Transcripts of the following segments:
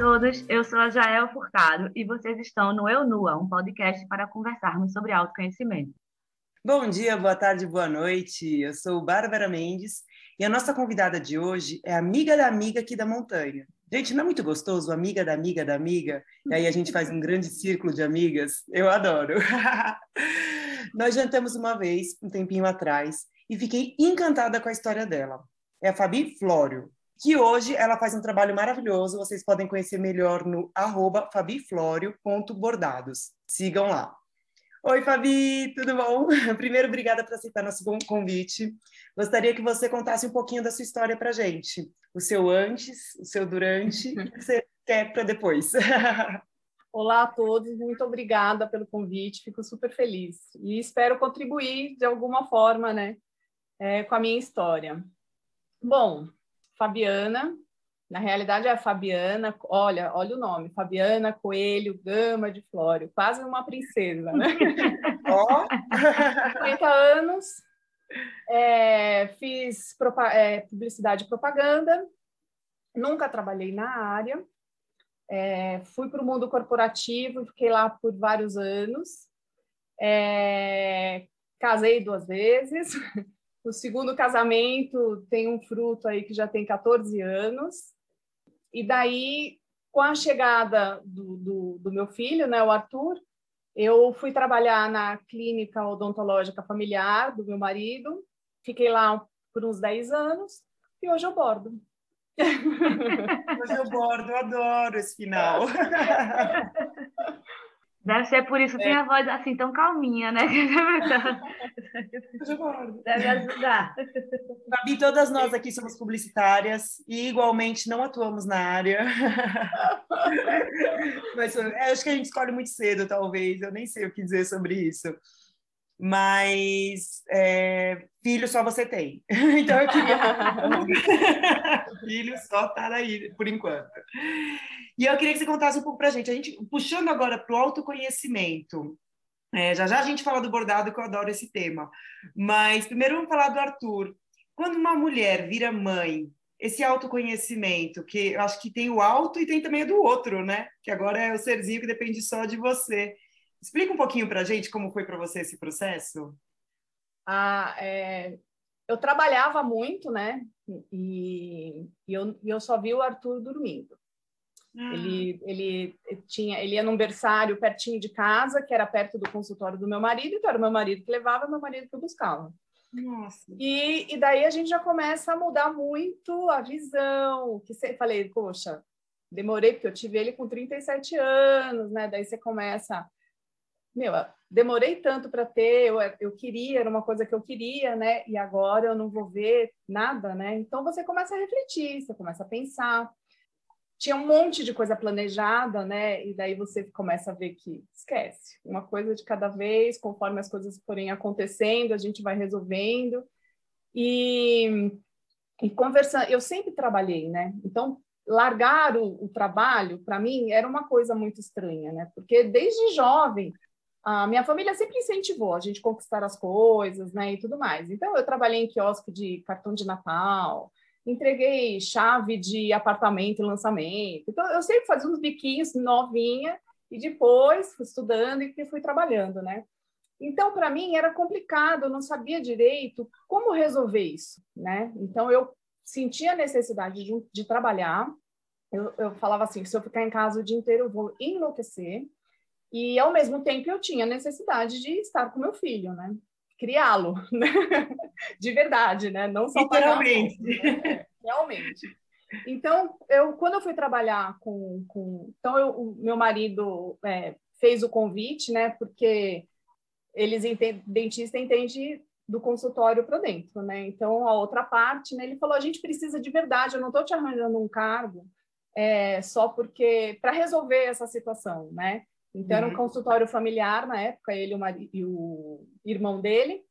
Todos, eu sou a Jael Furtado e vocês estão no Eu Nua, um podcast para conversarmos sobre autoconhecimento. Bom dia, boa tarde, boa noite. Eu sou Bárbara Mendes e a nossa convidada de hoje é amiga da amiga aqui da montanha. Gente, não é muito gostoso, amiga da amiga da amiga? E aí a gente faz um grande círculo de amigas. Eu adoro. Nós jantamos uma vez, um tempinho atrás, e fiquei encantada com a história dela. É a Fabi Flório que hoje ela faz um trabalho maravilhoso. Vocês podem conhecer melhor no arroba fabiflorio.bordados. Sigam lá. Oi, Fabi, tudo bom? Primeiro, obrigada por aceitar nosso bom convite. Gostaria que você contasse um pouquinho da sua história para gente. O seu antes, o seu durante, o que você quer para depois. Olá a todos, muito obrigada pelo convite, fico super feliz e espero contribuir de alguma forma, né, é, com a minha história. Bom, Fabiana, na realidade é a Fabiana, olha, olha o nome, Fabiana Coelho Gama de Flório, quase uma princesa, né? Ó! 50 anos, é, fiz é, publicidade e propaganda, nunca trabalhei na área, é, fui para o mundo corporativo, fiquei lá por vários anos, é, casei duas vezes, o segundo casamento tem um fruto aí que já tem 14 anos. E daí, com a chegada do, do, do meu filho, né, o Arthur, eu fui trabalhar na clínica odontológica familiar do meu marido. Fiquei lá por uns 10 anos e hoje eu bordo. Hoje eu bordo, eu adoro esse final. Deve ser por isso que é. tem a voz assim tão calminha, né? Deve ajudar. Fabi, todas nós aqui somos publicitárias e igualmente não atuamos na área. Mas acho que a gente escolhe muito cedo, talvez. Eu nem sei o que dizer sobre isso. Mas é, filho só você tem. Então eu queria. filho só tá aí, por enquanto. E eu queria que você contasse um pouco para a gente. A gente, puxando agora para o autoconhecimento, é, já já a gente fala do bordado, que eu adoro esse tema. Mas primeiro vamos falar do Arthur. Quando uma mulher vira mãe, esse autoconhecimento, que eu acho que tem o alto e tem também o do outro, né? Que agora é o serzinho que depende só de você. Explica um pouquinho para a gente como foi para você esse processo. Ah, é, eu trabalhava muito, né? E, e eu, eu só vi o Arthur dormindo. Ele, ele tinha, ele ia num berçário pertinho de casa, que era perto do consultório do meu marido, então era o meu marido que levava, meu marido que buscava. Nossa. E, e daí a gente já começa a mudar muito a visão, que você, falei, poxa, demorei porque eu tive ele com 37 anos, né? Daí você começa, meu, demorei tanto para ter, eu, eu queria, era uma coisa que eu queria, né? E agora eu não vou ver nada, né? Então você começa a refletir, você começa a pensar tinha um monte de coisa planejada, né? E daí você começa a ver que esquece, uma coisa de cada vez, conforme as coisas forem acontecendo, a gente vai resolvendo. E, e conversando, eu sempre trabalhei, né? Então, largar o, o trabalho, para mim, era uma coisa muito estranha, né? Porque desde jovem, a minha família sempre incentivou a gente conquistar as coisas, né? E tudo mais. Então, eu trabalhei em quiosque de cartão de Natal, entreguei chave de apartamento em lançamento. Então, eu sempre fazia uns biquinhos novinha e depois fui estudando e fui trabalhando, né? Então, para mim, era complicado, eu não sabia direito como resolver isso, né? Então, eu sentia a necessidade de, de trabalhar. Eu, eu falava assim, se eu ficar em casa o dia inteiro, eu vou enlouquecer. E, ao mesmo tempo, eu tinha necessidade de estar com meu filho, né? criá-lo, né? de verdade, né? Não só Literalmente. Pagar, né? Realmente. Então, eu, quando eu fui trabalhar com... com então, eu, o meu marido é, fez o convite, né? Porque eles entendem, dentista entende do consultório para dentro, né? Então, a outra parte, né? Ele falou, a gente precisa de verdade, eu não estou te arranjando um cargo é, só porque... para resolver essa situação, né? Então, era um uhum. consultório familiar na época, ele e o irmão dele,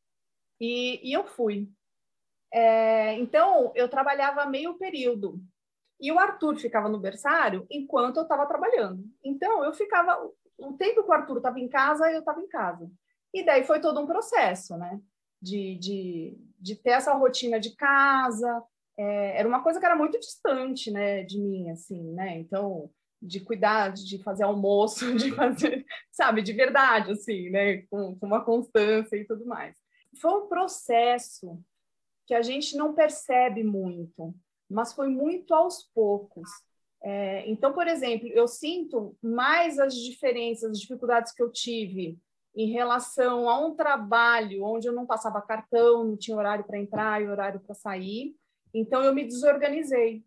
e, e eu fui. É, então, eu trabalhava meio período. E o Arthur ficava no berçário enquanto eu estava trabalhando. Então, eu ficava. O tempo que o Arthur estava em casa, eu estava em casa. E daí foi todo um processo, né? De, de, de ter essa rotina de casa, é, era uma coisa que era muito distante, né, de mim, assim, né? Então, de cuidar, de fazer almoço, de fazer, sabe, de verdade, assim, né, com, com uma constância e tudo mais. Foi um processo que a gente não percebe muito, mas foi muito aos poucos. É, então, por exemplo, eu sinto mais as diferenças, as dificuldades que eu tive em relação a um trabalho onde eu não passava cartão, não tinha horário para entrar e horário para sair. Então, eu me desorganizei.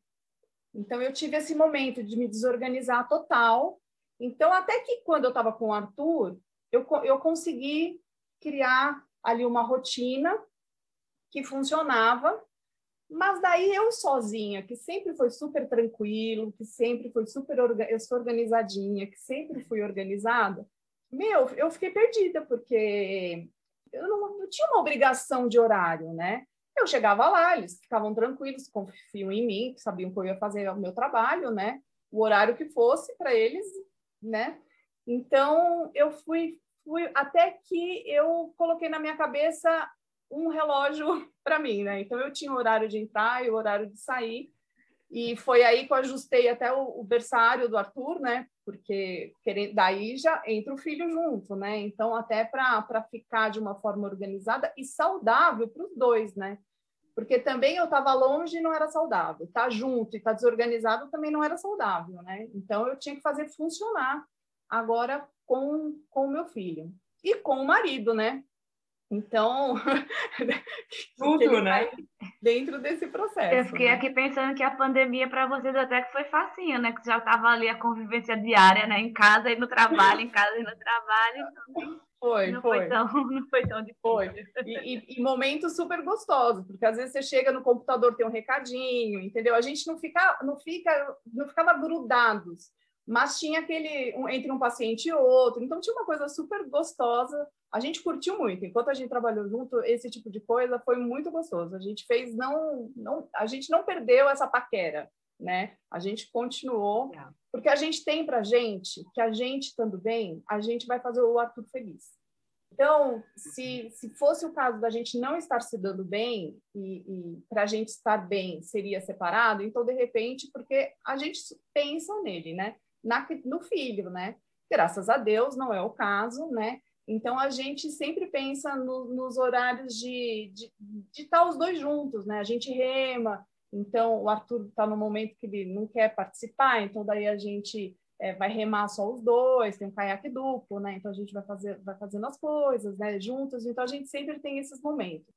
Então, eu tive esse momento de me desorganizar total. Então, até que quando eu estava com o Arthur, eu, eu consegui criar ali uma rotina que funcionava mas daí eu sozinha, que sempre foi super tranquilo, que sempre foi super eu sou organizadinha, que sempre fui organizada, meu, eu fiquei perdida porque eu não, não tinha uma obrigação de horário, né? Eu chegava lá, eles ficavam tranquilos, confiam em mim, sabiam que eu ia fazer o meu trabalho, né? O horário que fosse para eles, né? Então eu fui, fui até que eu coloquei na minha cabeça um relógio para mim, né? Então eu tinha o horário de entrar e o horário de sair. E foi aí que eu ajustei até o, o berçário do Arthur, né? Porque daí já entra o filho junto, né? Então, até para ficar de uma forma organizada e saudável para os dois, né? Porque também eu estava longe e não era saudável. Tá junto e tá desorganizado também não era saudável, né? Então, eu tinha que fazer funcionar agora com o meu filho. E com o marido, né? Então, tudo, né? Dentro desse processo. Eu fiquei né? aqui pensando que a pandemia para vocês até que foi facinho, né? Que já estava ali a convivência diária, né? Em casa e no trabalho, em casa e no trabalho. Então, foi, não foi. Foi tão, não foi tão difícil. Foi. E, e, e momentos super gostosos, porque às vezes você chega no computador, tem um recadinho, entendeu? A gente não fica, não fica, não ficava grudados mas tinha aquele um, entre um paciente e outro, então tinha uma coisa super gostosa. A gente curtiu muito, enquanto a gente trabalhou junto, esse tipo de coisa foi muito gostoso. A gente fez não, não a gente não perdeu essa paquera, né? A gente continuou, porque a gente tem para gente que a gente estando bem, a gente vai fazer o Arthur feliz. Então, se, se fosse o caso da gente não estar se dando bem e, e para a gente estar bem seria separado, então de repente, porque a gente pensa nele, né? Na, no filho, né? Graças a Deus não é o caso, né? Então a gente sempre pensa no, nos horários de, de, de estar os dois juntos, né? A gente rema, então o Arthur está no momento que ele não quer participar, então daí a gente é, vai remar só os dois, tem um caiaque duplo, né? Então a gente vai fazer, vai fazendo as coisas, né? Juntos, então a gente sempre tem esses momentos.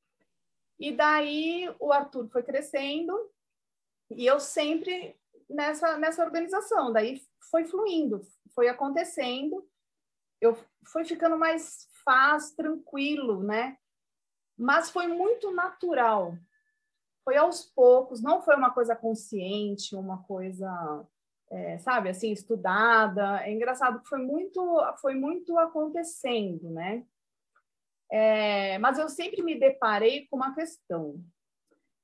E daí o Arthur foi crescendo e eu sempre nessa, nessa organização. Daí foi fluindo, foi acontecendo, eu fui ficando mais fácil, tranquilo, né? Mas foi muito natural. Foi aos poucos, não foi uma coisa consciente, uma coisa, é, sabe, assim, estudada. É engraçado que foi muito, foi muito acontecendo, né? É, mas eu sempre me deparei com uma questão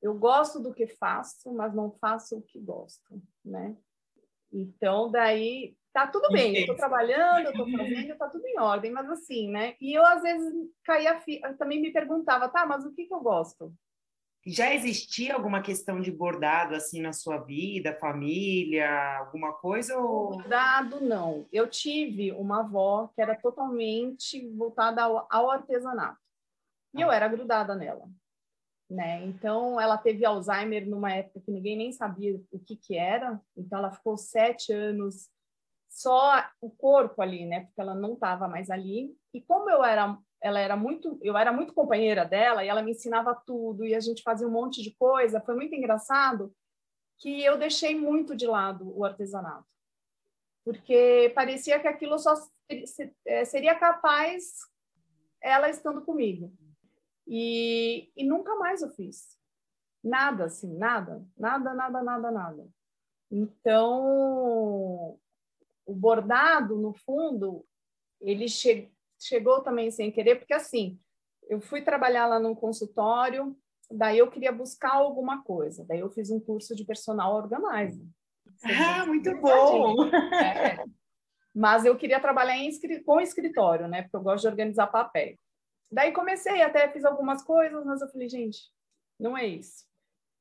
eu gosto do que faço, mas não faço o que gosto, né? Então, daí tá tudo bem, eu estou trabalhando, eu estou fazendo, tá tudo em ordem, mas assim, né? E eu às vezes caía, fi... também me perguntava, tá, mas o que que eu gosto? Já existia alguma questão de bordado assim na sua vida, família, alguma coisa ou bordado não? Eu tive uma avó que era totalmente voltada ao, ao artesanato. E eu ah. era grudada nela né? Então, ela teve Alzheimer numa época que ninguém nem sabia o que que era. Então, ela ficou sete anos só o corpo ali, né? Porque ela não estava mais ali. E como eu era, ela era muito, eu era muito companheira dela e ela me ensinava tudo e a gente fazia um monte de coisa. Foi muito engraçado que eu deixei muito de lado o artesanato, porque parecia que aquilo só é, seria capaz ela estando comigo. E, e nunca mais eu fiz. Nada, assim, nada, nada, nada, nada, nada. Então, o bordado, no fundo, ele che chegou também sem querer, porque assim, eu fui trabalhar lá no consultório, daí eu queria buscar alguma coisa, daí eu fiz um curso de personal organizer. Ah, muito bom! É. Mas eu queria trabalhar em, com escritório, né? Porque eu gosto de organizar papel. Daí comecei, até fiz algumas coisas, mas eu falei, gente, não é isso.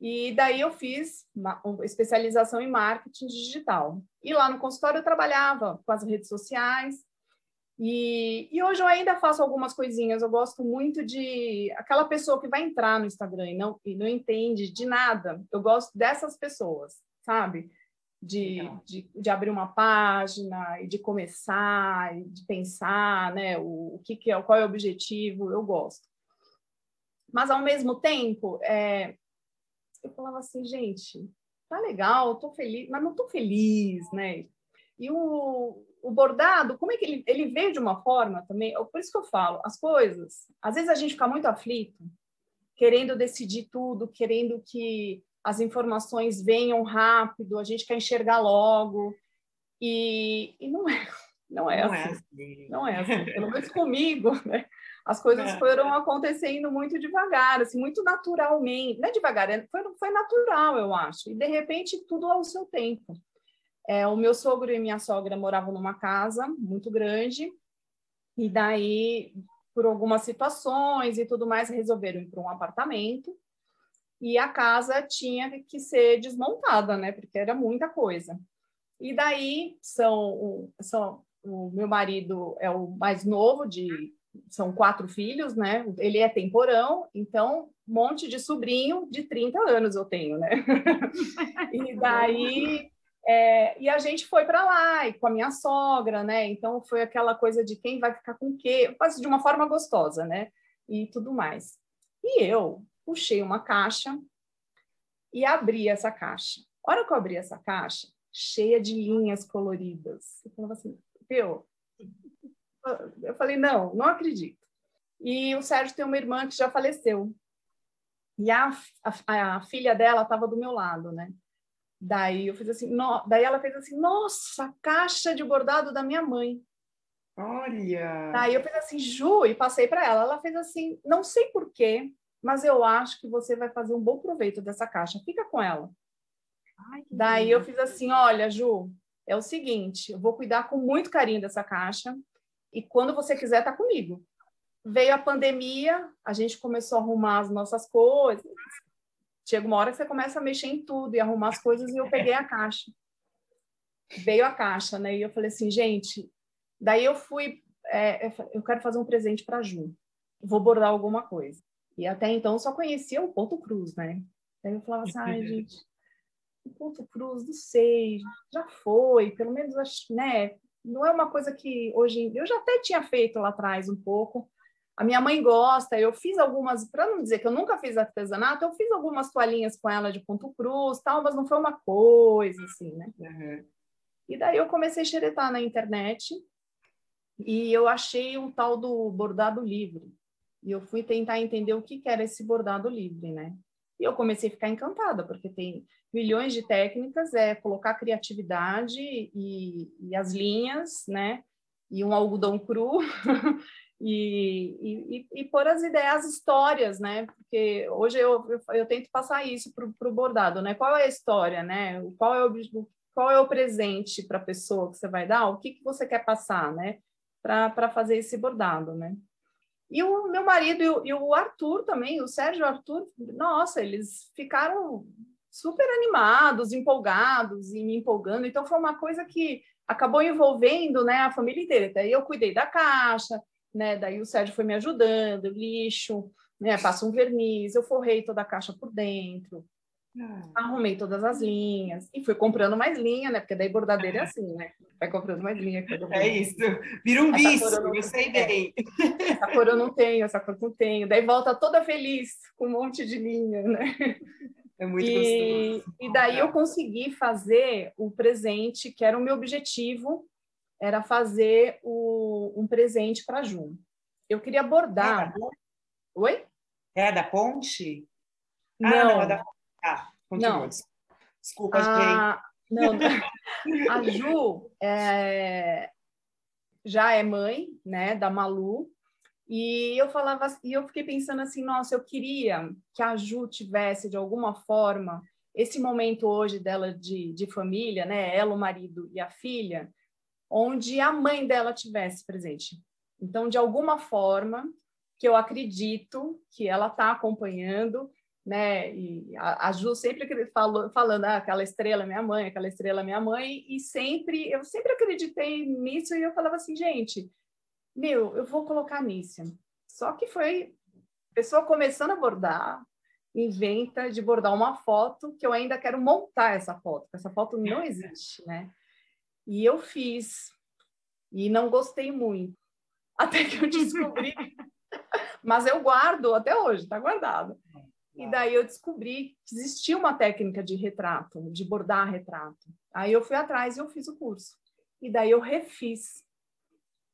E daí eu fiz uma, especialização em marketing digital. E lá no consultório eu trabalhava com as redes sociais, e, e, hoje eu ainda faço algumas coisinhas. Eu gosto muito de aquela pessoa que vai entrar no Instagram e não, e não entende de nada. Eu gosto dessas pessoas, sabe? De, de, de, abrir uma página e de começar e de pensar, né? O, o que, que é, qual é o objetivo. Eu gosto. Mas ao mesmo tempo, é, eu falava assim, gente, tá legal, tô feliz, mas não tô feliz, né? E o, o bordado, como é que ele, ele veio de uma forma também, por isso que eu falo, as coisas, às vezes a gente fica muito aflito, querendo decidir tudo, querendo que as informações venham rápido, a gente quer enxergar logo, e, e não é, não é, não é assim, é assim. não é assim, pelo menos comigo, né? As coisas é. foram acontecendo muito devagar, assim, muito naturalmente, não é devagar, é, foi, foi natural, eu acho, e de repente tudo ao seu tempo. É, o meu sogro e minha sogra moravam numa casa muito grande, e daí, por algumas situações e tudo mais, resolveram ir para um apartamento, e a casa tinha que ser desmontada, né? Porque era muita coisa. E daí são, são o meu marido é o mais novo de são quatro filhos, né? Ele é temporão, então um monte de sobrinho de 30 anos eu tenho, né? e daí é, e a gente foi para lá, e com a minha sogra, né? Então foi aquela coisa de quem vai ficar com o quê, mas de uma forma gostosa, né? E tudo mais. E eu puxei uma caixa e abri essa caixa. A hora que eu abri essa caixa, cheia de linhas coloridas, eu falava assim, eu, eu falei, não, não acredito. E o Sérgio tem uma irmã que já faleceu. E a, a, a filha dela estava do meu lado, né? Daí eu fiz assim, no... daí ela fez assim, nossa, caixa de bordado da minha mãe. Olha. Daí eu fiz assim, Ju, e passei para ela. Ela fez assim, não sei porquê, mas eu acho que você vai fazer um bom proveito dessa caixa. Fica com ela. Ai, Daí lindo. eu fiz assim, olha, Ju, é o seguinte, eu vou cuidar com muito carinho dessa caixa e quando você quiser tá comigo. Veio a pandemia, a gente começou a arrumar as nossas coisas, Chega uma hora que você começa a mexer em tudo e arrumar as coisas, e eu peguei a caixa. Veio a caixa, né? E eu falei assim, gente. Daí eu fui, é, eu quero fazer um presente para Ju. Vou bordar alguma coisa. E até então só conhecia o ponto cruz, né? Daí eu falava assim, ai, gente, o ponto cruz, não sei, já foi, pelo menos, né? Não é uma coisa que hoje. Eu já até tinha feito lá atrás um pouco, a minha mãe gosta, eu fiz algumas, para não dizer que eu nunca fiz artesanato, eu fiz algumas toalhinhas com ela de ponto cruz, tal, mas não foi uma coisa assim, né? Uhum. E daí eu comecei a xeretar na internet e eu achei um tal do bordado livre. E eu fui tentar entender o que, que era esse bordado livre, né? E eu comecei a ficar encantada, porque tem milhões de técnicas, é colocar criatividade e, e as linhas, né? E um algodão cru e, e, e pôr as ideias, as histórias, né? Porque hoje eu, eu, eu tento passar isso para o bordado, né? Qual é a história, né? Qual é o, qual é o presente para a pessoa que você vai dar? O que, que você quer passar, né? Para fazer esse bordado, né? E o meu marido e o, Arthur também, o Sérgio e o Arthur, nossa, eles ficaram super animados, empolgados e me empolgando. Então foi uma coisa que acabou envolvendo, né, a família inteira. Daí eu cuidei da caixa, né? Daí o Sérgio foi me ajudando, lixo, né? Passa um verniz, eu forrei toda a caixa por dentro, ah. arrumei todas as linhas e fui comprando mais linha, né? Porque daí bordadeira é assim, né? Vai comprando mais linha. É isso, vira um vício, eu, eu sei bem. Essa cor eu não tenho, essa cor eu não tenho. Daí volta toda feliz com um monte de linha, né? É muito e, gostoso. E daí eu consegui fazer o presente, que era o meu objetivo, era fazer o, um presente para Ju. Eu queria bordar. É Oi? É da ponte? Não. Ah, não, é da... ah, continua. Não. Desculpa, a... Não, a Ju é... já é mãe, né, da Malu, e eu falava, e eu fiquei pensando assim, nossa, eu queria que a Ju tivesse de alguma forma esse momento hoje dela de, de família, né, ela, o marido e a filha, onde a mãe dela tivesse presente. Então, de alguma forma, que eu acredito que ela está acompanhando, né? E a, a Ju sempre falou, falando, ah, aquela estrela é minha mãe, aquela estrela é minha mãe, e sempre, eu sempre acreditei nisso, e eu falava assim, gente, meu, eu vou colocar nisso. Só que foi pessoa começando a bordar, inventa de bordar uma foto que eu ainda quero montar essa foto, essa foto não existe, né? E eu fiz, e não gostei muito, até que eu descobri, mas eu guardo até hoje, tá guardado. E daí eu descobri que existia uma técnica de retrato, de bordar retrato. Aí eu fui atrás e eu fiz o curso. E daí eu refiz.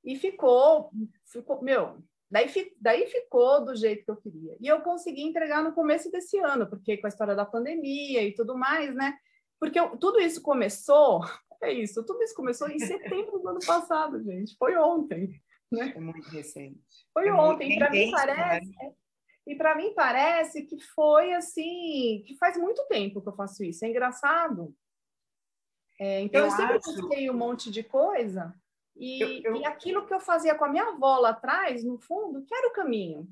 E ficou, ficou, meu, daí, daí ficou do jeito que eu queria. E eu consegui entregar no começo desse ano, porque com a história da pandemia e tudo mais, né? Porque eu, tudo isso começou, é isso, tudo isso começou em setembro do ano passado, gente. Foi ontem. Né? É muito recente. Foi é ontem. Para mim parece. Né? E para mim parece que foi assim, que faz muito tempo que eu faço isso. É engraçado. É, então eu, eu sempre acho... busquei um monte de coisa e, eu, eu... e, aquilo que eu fazia com a minha avó lá atrás, no fundo, que era o caminho.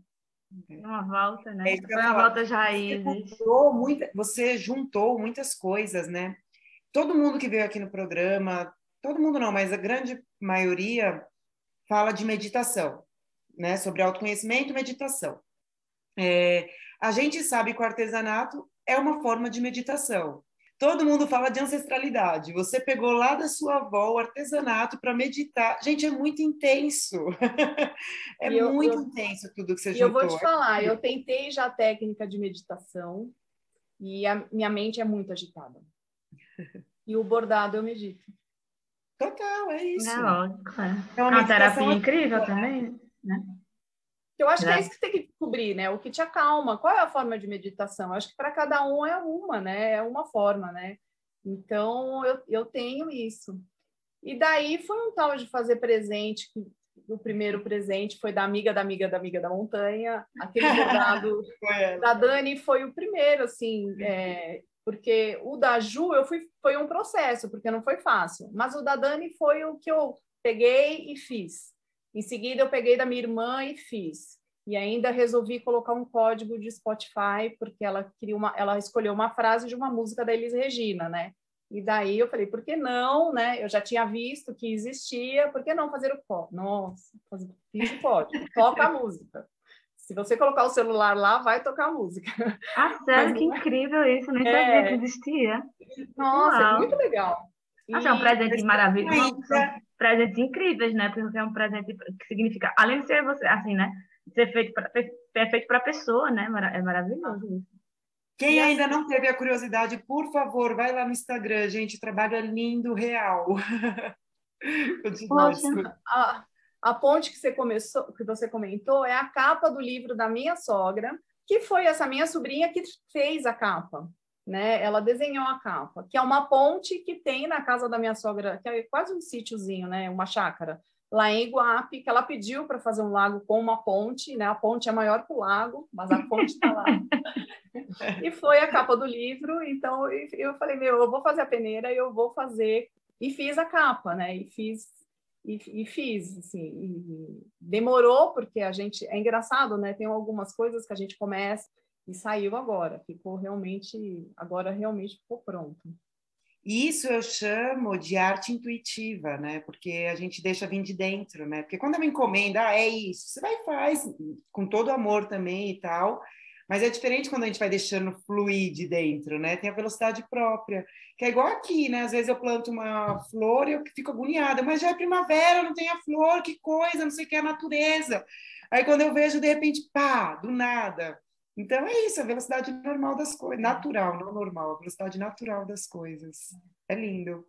Uma volta, né? É Foi uma volta já aí. Você juntou, muita, você juntou muitas coisas, né? Todo mundo que veio aqui no programa, todo mundo não, mas a grande maioria fala de meditação, né? Sobre autoconhecimento e meditação. É, a gente sabe que o artesanato é uma forma de meditação. Todo mundo fala de ancestralidade. Você pegou lá da sua avó o artesanato para meditar. Gente, é muito intenso. é eu, muito eu, intenso tudo que você juntou. Eu vou te falar, eu tentei já a técnica de meditação e a minha mente é muito agitada. E o bordado eu medito. Total, é isso. É lógico. É, é uma, uma terapia incrível também, né? Eu acho é. que é isso que tem que descobrir, né? O que te acalma. Qual é a forma de meditação? Eu acho que para cada um é uma, né? É uma forma, né? Então, eu, eu tenho isso. E daí foi um tal de fazer presente, que o primeiro presente foi da amiga da amiga da amiga da montanha. Aquele bordado da Dani foi o primeiro, assim, é, porque o da Ju eu fui, foi um processo, porque não foi fácil. Mas o da Dani foi o que eu peguei e fiz. Em seguida, eu peguei da minha irmã e fiz. E ainda resolvi colocar um código de Spotify, porque ela queria uma, ela escolheu uma frase de uma música da Elis Regina, né? E daí eu falei, por que não, né? Eu já tinha visto que existia, por que não fazer o código? Nossa, fiz o código, toca a música. Se você colocar o celular lá, vai tocar a música. Ah, sério, Mas, que incrível isso, nem é... sabia que existia. Nossa, é muito legal. Acho é um presente maravilhoso presentes incríveis, né? Porque é um presente que significa, além de ser você, assim, né? Ser feito para é feito para a pessoa, né? É maravilhoso isso. Quem ainda não teve a curiosidade, por favor, vai lá no Instagram, gente. O trabalho é lindo, real. Poxa, a, a ponte que você começou, que você comentou, é a capa do livro da minha sogra, que foi essa minha sobrinha que fez a capa né? Ela desenhou a capa, que é uma ponte que tem na casa da minha sogra, que é quase um sítiozinho, né? Uma chácara lá em Iguape, que ela pediu para fazer um lago com uma ponte, né? A ponte é maior que o lago, mas a ponte está lá. e foi a capa do livro, então eu falei, meu, eu vou fazer a peneira e eu vou fazer e fiz a capa, né? E fiz e, e fiz, assim, e demorou porque a gente é engraçado, né? Tem algumas coisas que a gente começa e saiu agora, ficou realmente, agora realmente ficou pronto. Isso eu chamo de arte intuitiva, né? Porque a gente deixa vir de dentro, né? Porque quando é uma encomenda, ah, é isso, você vai e faz, com todo amor também e tal, mas é diferente quando a gente vai deixando fluir de dentro, né? Tem a velocidade própria, que é igual aqui, né? Às vezes eu planto uma flor e eu fico agoniada, mas já é primavera, não tem a flor, que coisa, não sei o que, é a natureza. Aí quando eu vejo, de repente, pá, do nada, então é isso, a velocidade normal das coisas, natural, não normal, a velocidade natural das coisas. É lindo.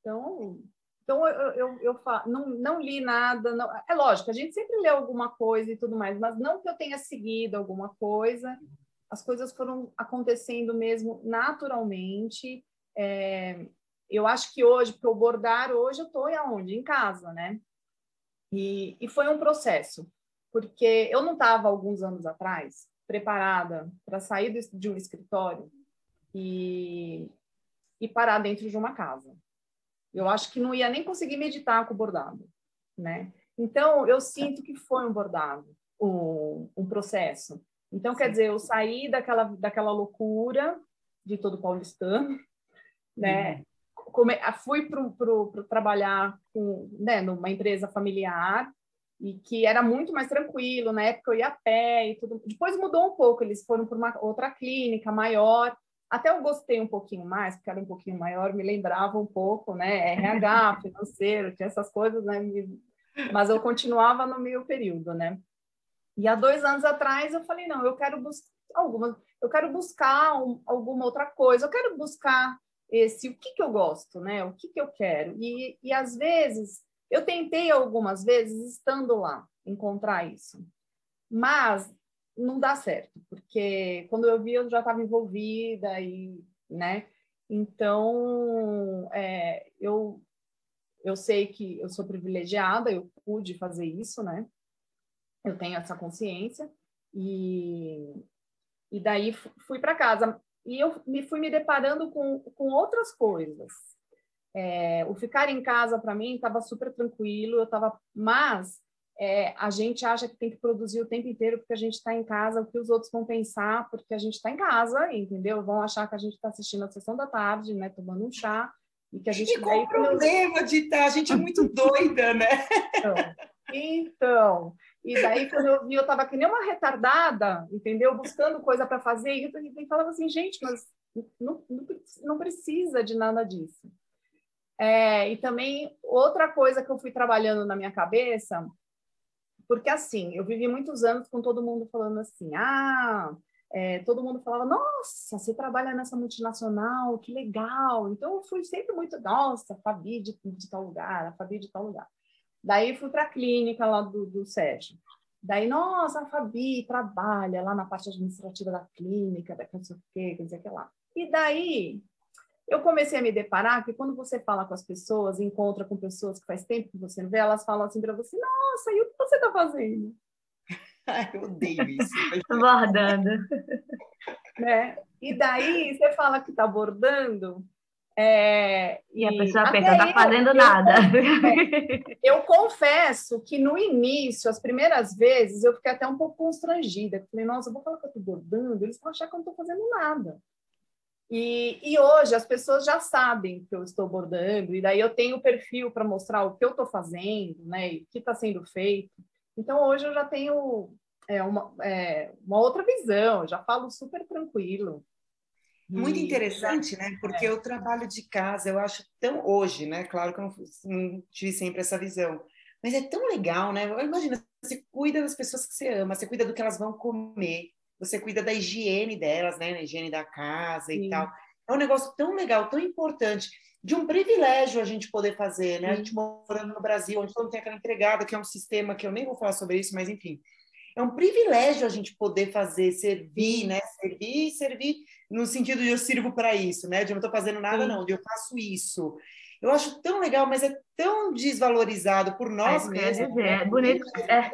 Então, então eu, eu, eu não, não li nada. Não, é lógico, a gente sempre lê alguma coisa e tudo mais, mas não que eu tenha seguido alguma coisa. As coisas foram acontecendo mesmo naturalmente. É, eu acho que hoje, porque o bordar hoje eu estou aonde? Em casa, né? E, e foi um processo, porque eu não estava alguns anos atrás preparada para sair de um escritório e, e parar dentro de uma casa. Eu acho que não ia nem conseguir meditar com o bordado, né? Então, eu sinto que foi um bordado, um, um processo. Então, Sim. quer dizer, eu saí daquela, daquela loucura de todo paulistano, né? Uhum. Come, fui para trabalhar com, né, numa empresa familiar e que era muito mais tranquilo. Na época eu ia a pé e tudo. Depois mudou um pouco, eles foram para uma outra clínica maior. Até eu gostei um pouquinho mais, porque era um pouquinho maior, me lembrava um pouco, né? RH, financeiro, tinha essas coisas, né? Mas eu continuava no meio período, né? E há dois anos atrás eu falei, não, eu quero buscar algumas, eu quero buscar um, alguma outra coisa, eu quero buscar esse, o que que eu gosto, né? O que que eu quero? E, e às vezes eu tentei algumas vezes, estando lá, encontrar isso. Mas não dá certo, porque quando eu vi, eu já estava envolvida e, né? Então, é, eu, eu sei que eu sou privilegiada, eu pude fazer isso, né? Eu tenho essa consciência e, e daí fui para casa. E eu me fui me deparando com, com outras coisas, é, o ficar em casa para mim estava super tranquilo, eu estava, mas é, a gente acha que tem que produzir o tempo inteiro porque a gente está em casa, o que os outros vão pensar porque a gente está em casa, entendeu? Vão achar que a gente está assistindo a sessão da tarde, né, tomando um chá e que a gente. E qual o problema de estar? Tá? A gente é muito doida, né? Então, então, e daí quando eu vi, eu estava que nem uma retardada, entendeu? Buscando coisa para fazer e eu falava assim, gente, mas não, não, não precisa de nada disso. É, e também outra coisa que eu fui trabalhando na minha cabeça, porque assim, eu vivi muitos anos com todo mundo falando assim, ah, é, todo mundo falava, nossa, você trabalha nessa multinacional, que legal. Então eu fui sempre muito, nossa, Fabi de, de tal lugar, a Fabi de tal lugar. Daí fui para a clínica lá do, do Sérgio. Daí, nossa, a Fabi trabalha lá na parte administrativa da clínica, da não sei o quê, quer dizer que lá. E daí eu comecei a me deparar que quando você fala com as pessoas, encontra com pessoas que faz tempo que você não vê, elas falam assim para você: Nossa, e o que você está fazendo? eu odeio isso. Bordando. né? E daí você fala que está bordando. É, e, e, a pessoa pensa, não está fazendo eu, nada. Eu, eu confesso que no início, as primeiras vezes, eu fiquei até um pouco constrangida. Falei, nossa, eu vou falar que eu estou bordando, eles vão achar que eu não estou fazendo nada. E, e, hoje as pessoas já sabem que eu estou bordando, e daí eu tenho o perfil para mostrar o que eu estou fazendo, né, e o que está sendo feito. Então hoje eu já tenho é, uma, é, uma outra visão, já falo super tranquilo. Muito interessante, né? Porque é. o trabalho de casa, eu acho tão hoje, né? Claro que eu não, não tive sempre essa visão, mas é tão legal, né? Imagina, você cuida das pessoas que você ama, você cuida do que elas vão comer, você cuida da higiene delas, né? Na higiene da casa Sim. e tal. É um negócio tão legal, tão importante, de um privilégio a gente poder fazer, né? Sim. A gente morando no Brasil, onde todo mundo tem aquela empregada, que é um sistema que eu nem vou falar sobre isso, mas enfim. É um privilégio a gente poder fazer, servir, né? Servir servir no sentido de eu sirvo para isso, né? De eu não estou fazendo nada, Sim. não, de eu faço isso. Eu acho tão legal, mas é tão desvalorizado por nós é, mesmos. É, é bonito. É,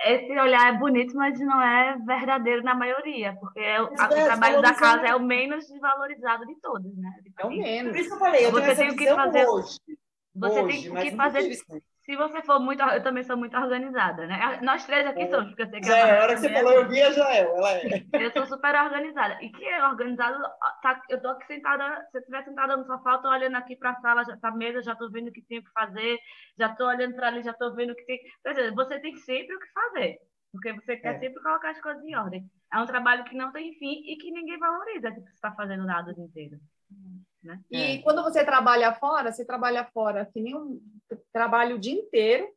esse olhar é bonito, mas não é verdadeiro na maioria, porque é, o, a, o trabalho da casa é o menos desvalorizado de todos, né? É o menos. Por isso que eu falei, eu você tem que fazer hoje. Você hoje, tem que fazer se você for muito, eu também sou muito organizada, né? Nós três aqui é. somos, porque eu sei que já é, a hora que você falou, eu vi a Jael, ela é. Eu sou super organizada. E que é organizado, tá, eu tô aqui sentada, se eu estiver sentada no sofá, eu tô olhando aqui para a sala, já tá mesa, já tô vendo o que tem que fazer, já tô olhando para ali, já tô vendo o que tem. Quer dizer, você tem sempre o que fazer, porque você quer é. sempre colocar as coisas em ordem. É um trabalho que não tem fim e que ninguém valoriza, que você está fazendo nada o dia inteiro. Né? E é. quando você trabalha fora, você trabalha fora que nem um trabalho o dia inteiro,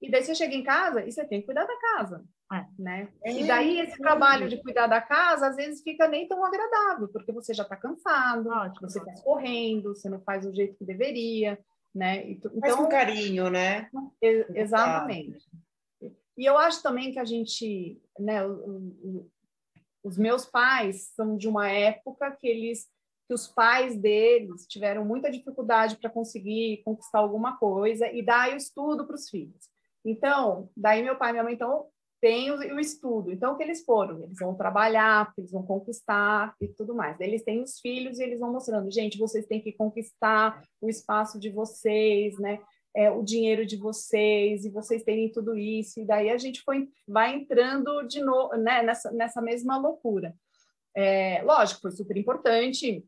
e daí você chega em casa e você tem que cuidar da casa. É. Né? É, e daí esse trabalho de cuidar da casa às vezes fica nem tão agradável, porque você já está cansado, Ótimo, você está correndo, você não faz o jeito que deveria, né? Então, faz com carinho, né? exatamente. E eu acho também que a gente, né, os meus pais são de uma época que eles que os pais deles tiveram muita dificuldade para conseguir conquistar alguma coisa e dar o estudo para os filhos. Então, daí meu pai e minha mãe então têm o, o, estudo. Então, o que eles foram? Eles vão trabalhar, eles vão conquistar e tudo mais. Eles têm os filhos e eles vão mostrando, gente, vocês têm que conquistar o espaço de vocês, né? é, o dinheiro de vocês e vocês terem tudo isso. E daí a gente foi, vai entrando de novo né, nessa, nessa mesma loucura. É, lógico, foi super importante.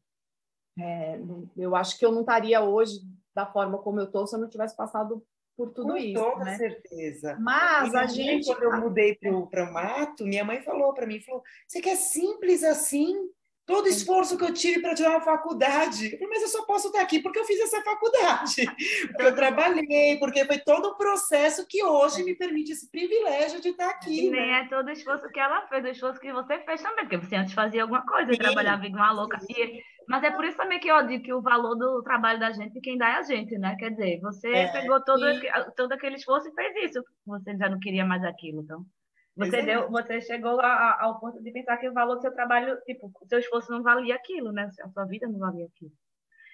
É, eu acho que eu não estaria hoje da forma como eu estou se eu não tivesse passado por tudo Com isso. Com toda né? certeza. Mas a gente. Quando eu mudei para o mato, minha mãe falou para mim: falou, você quer simples assim? todo o esforço que eu tive para tirar uma faculdade. Eu falei, mas eu só posso estar aqui porque eu fiz essa faculdade, porque eu trabalhei, porque foi todo o processo que hoje me permite esse privilégio de estar aqui. E nem né? é todo o esforço que ela fez, o esforço que você fez também, porque você antes fazia alguma coisa, Sim. trabalhava igual uma louca. E, mas é por isso também que eu digo que o valor do trabalho da gente, quem dá é a gente, né? Quer dizer, você é, pegou todo, e... todo aquele esforço e fez isso, você já não queria mais aquilo, então. Você, deu, você chegou a, ao ponto de pensar que o valor do seu trabalho, tipo, o seu esforço não valia aquilo, né? A sua vida não valia aquilo.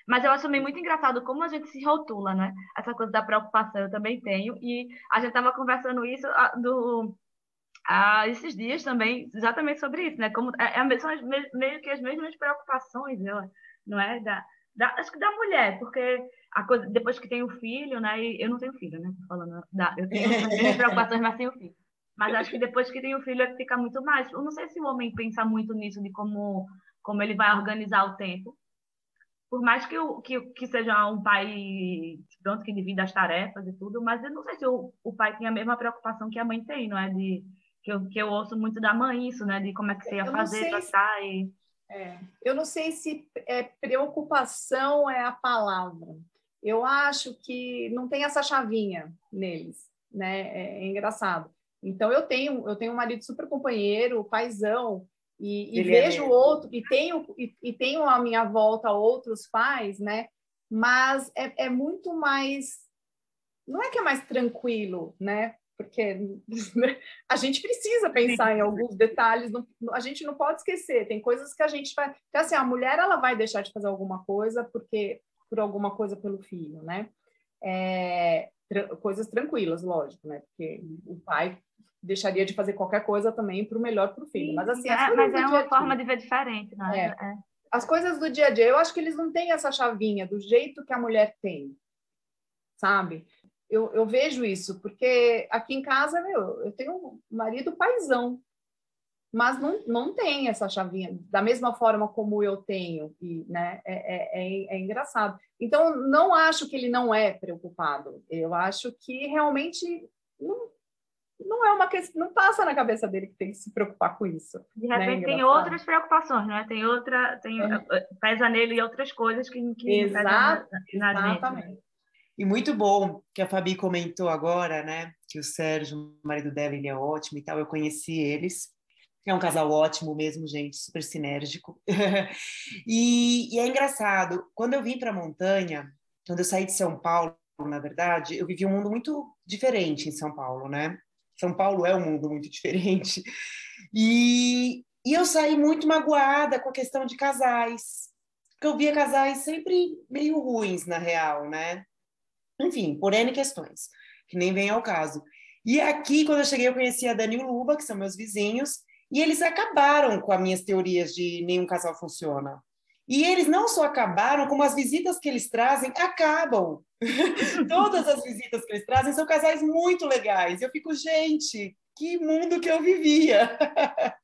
Mas eu acho também muito engraçado como a gente se rotula, né? Essa coisa da preocupação eu também tenho. E a gente estava conversando isso do, ah, esses dias também, exatamente sobre isso, né? Como, é, é, são as, meio que as mesmas preocupações, eu, não é? Da, da, acho que da mulher, porque a coisa, depois que tem o filho, né? E eu não tenho filho, né? Falando, da, eu tenho as preocupações, mas tenho filho. Mas acho que depois que tem o filho, é fica muito mais. Eu não sei se o homem pensa muito nisso, de como, como ele vai organizar o tempo. Por mais que, o, que, que seja um pai pronto, que divida as tarefas e tudo, mas eu não sei se o, o pai tem a mesma preocupação que a mãe tem, não é? De, que, eu, que eu ouço muito da mãe isso, né? De como é que você ia fazer para estar e... É, eu não sei se é, preocupação é a palavra. Eu acho que não tem essa chavinha neles, né? É, é engraçado. Então eu tenho eu tenho um marido super companheiro, paizão, e, e vejo é outro e tenho e, e, tenho à minha volta outros pais, né? Mas é, é muito mais não é que é mais tranquilo, né? Porque a gente precisa pensar em alguns detalhes, não, a gente não pode esquecer, tem coisas que a gente vai. Então, assim, a mulher ela vai deixar de fazer alguma coisa porque por alguma coisa pelo filho, né? É, tra coisas tranquilas, lógico, né? Porque o pai deixaria de fazer qualquer coisa também para o melhor para o filho. Mas assim, é, mas é uma forma de ver diferente, não é? é? As coisas do dia a dia, eu acho que eles não têm essa chavinha do jeito que a mulher tem, sabe? Eu, eu vejo isso, porque aqui em casa, meu, eu tenho um marido paisão, mas não, não tem essa chavinha, da mesma forma como eu tenho, e, né, é, é, é, é engraçado. Então, não acho que ele não é preocupado, eu acho que realmente não, não é uma questão, não passa na cabeça dele que tem que se preocupar com isso. De né, repente né? tem outras preocupações, né? Tem outra, tem, é. Pesa nele outras coisas que, que Exato, na, na exatamente. Gente. E muito bom que a Fabi comentou agora, né? Que o Sérgio, o marido dela, ele é ótimo e tal. Eu conheci eles. É um casal ótimo mesmo, gente, super sinérgico. e, e é engraçado, quando eu vim para a montanha, quando eu saí de São Paulo, na verdade, eu vivi um mundo muito diferente em São Paulo, né? São Paulo é um mundo muito diferente. E, e eu saí muito magoada com a questão de casais, porque eu via casais sempre meio ruins, na real, né? Enfim, por N questões, que nem vem ao caso. E aqui, quando eu cheguei, eu conheci a Dani e o Luba, que são meus vizinhos, e eles acabaram com as minhas teorias de nenhum casal funciona. E eles não só acabaram, como as visitas que eles trazem acabam. Todas as visitas que eles trazem são casais muito legais. Eu fico, gente, que mundo que eu vivia!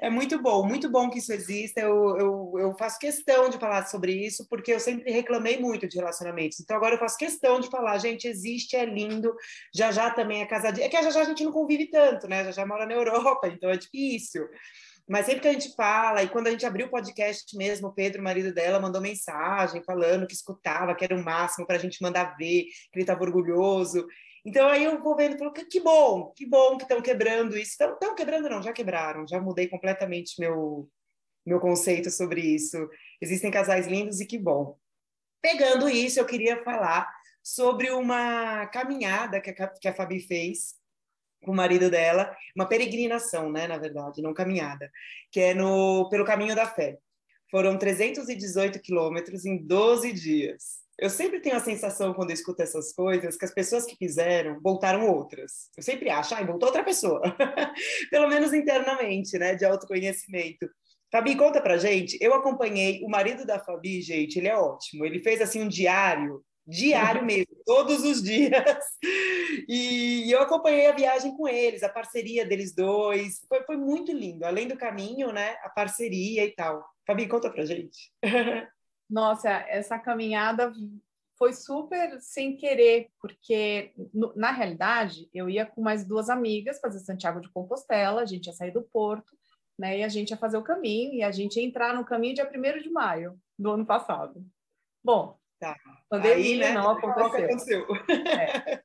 É muito bom, muito bom que isso exista. Eu, eu, eu, faço questão de falar sobre isso, porque eu sempre reclamei muito de relacionamentos. Então, agora eu faço questão de falar, gente, existe, é lindo. Já já também é casadinha. É que já já a gente não convive tanto, né? Já já mora na Europa, então é difícil. Mas sempre que a gente fala, e quando a gente abriu o podcast mesmo, o Pedro, o marido dela, mandou mensagem falando que escutava, que era o máximo para a gente mandar ver, que ele estava orgulhoso. Então aí eu vou vendo, falo, que bom, que bom que estão quebrando isso. Estão quebrando, não, já quebraram, já mudei completamente meu, meu conceito sobre isso. Existem casais lindos e que bom. Pegando isso, eu queria falar sobre uma caminhada que a, que a Fabi fez com o marido dela, uma peregrinação, né, na verdade, não caminhada, que é no pelo caminho da fé. Foram 318 quilômetros em 12 dias. Eu sempre tenho a sensação, quando eu escuto essas coisas, que as pessoas que fizeram voltaram outras. Eu sempre acho, ah, voltou outra pessoa. Pelo menos internamente, né, de autoconhecimento. Fabi, conta pra gente. Eu acompanhei o marido da Fabi, gente, ele é ótimo. Ele fez assim um diário diário mesmo, todos os dias. E eu acompanhei a viagem com eles, a parceria deles dois. Foi, foi muito lindo. Além do caminho, né? A parceria e tal. Fabi, conta pra gente. Nossa, essa caminhada foi super sem querer, porque na realidade eu ia com mais duas amigas fazer Santiago de Compostela, a gente ia sair do Porto, né? E a gente ia fazer o caminho e a gente ia entrar no caminho dia 1 de maio do ano passado. Bom, tá. pandemia Aí, né, não aconteceu. aconteceu. É.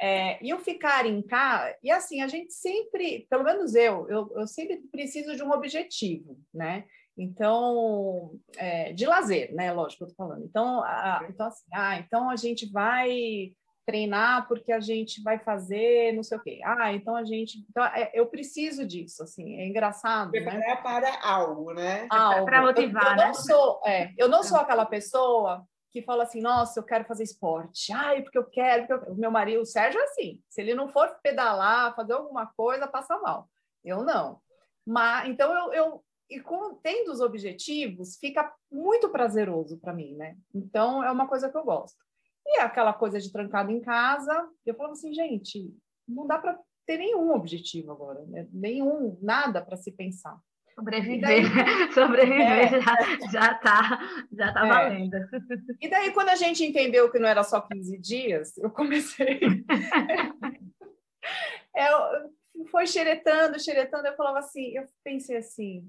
É, e o ficar em casa, e assim, a gente sempre, pelo menos eu, eu, eu sempre preciso de um objetivo, né? Então, é, de lazer, né? Lógico, eu tô falando. Então, a, então, assim, ah, então a gente vai treinar porque a gente vai fazer não sei o quê. Ah, então a gente. Então, é, eu preciso disso, assim, é engraçado. Né? Preparar né? para algo, né? Algo. Para motivar, eu, eu né? Não sou, é, eu não sou aquela pessoa que fala assim, nossa, eu quero fazer esporte, ai, porque eu quero, porque eu... o meu marido, o Sérgio, é assim, se ele não for pedalar, fazer alguma coisa, passa mal. Eu não. Mas, então, eu, eu e com, tendo os objetivos, fica muito prazeroso para mim, né? Então, é uma coisa que eu gosto. E aquela coisa de trancado em casa, eu falo assim, gente, não dá para ter nenhum objetivo agora, né? nenhum, nada para se pensar. Sobreviver, daí, sobreviver é. já, já tá, já tá é. valendo. E daí, quando a gente entendeu que não era só 15 dias, eu comecei. foi xeretando, xeretando, eu falava assim, eu pensei assim,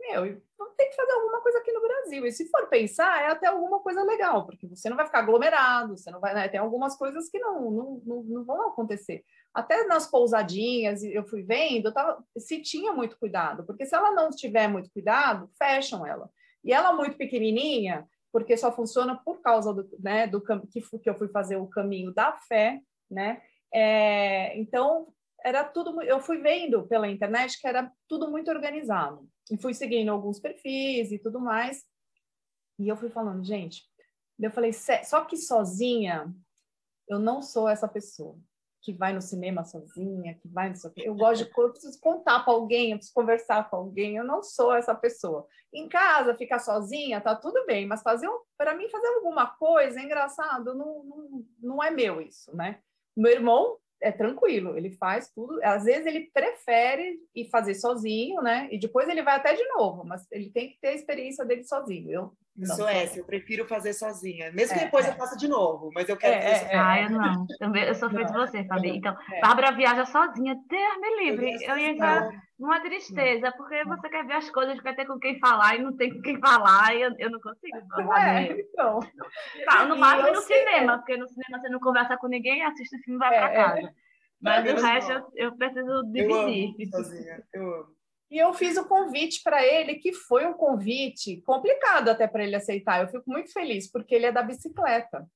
meu, tem que fazer alguma coisa aqui no Brasil. E se for pensar, é até alguma coisa legal, porque você não vai ficar aglomerado, você não vai, né? Tem algumas coisas que não, não, não, não vão acontecer. Até nas pousadinhas, eu fui vendo, tava, se tinha muito cuidado, porque se ela não tiver muito cuidado, fecham ela. E ela muito pequenininha, porque só funciona por causa do, né, do que, que eu fui fazer o caminho da fé, né? É, então era tudo, eu fui vendo pela internet que era tudo muito organizado e fui seguindo alguns perfis e tudo mais. E eu fui falando, gente, eu falei, só que sozinha eu não sou essa pessoa que vai no cinema sozinha, que vai no. Eu gosto de eu preciso contar para alguém, eu preciso conversar com alguém, eu não sou essa pessoa. Em casa, ficar sozinha, tá tudo bem, mas fazer para mim fazer alguma coisa é engraçado, não, não, não é meu isso, né? Meu irmão é tranquilo, ele faz tudo. Às vezes ele prefere ir fazer sozinho, né? E depois ele vai até de novo, mas ele tem que ter a experiência dele sozinho. Eu não sou essa, eu prefiro fazer sozinha. Mesmo que é, depois é. eu faça de novo, mas eu quero é, fazer é, Ah, eu não. Também, eu sou feito de você, Fabi. Então, é. Bárbara viaja sozinha, Deus me livre. Eu, eu ia entrar numa tristeza, porque você quer ver as coisas, quer ter com quem falar e não tem com quem falar, e eu, eu não consigo. É, então. Tá, no máximo no cinema, porque no cinema você não conversa com ninguém, assiste o filme e vai para casa. Mas o resto eu, eu preciso dividir. Eu amo sozinha, eu amo. E eu fiz o convite para ele, que foi um convite complicado até para ele aceitar. Eu fico muito feliz, porque ele é da bicicleta.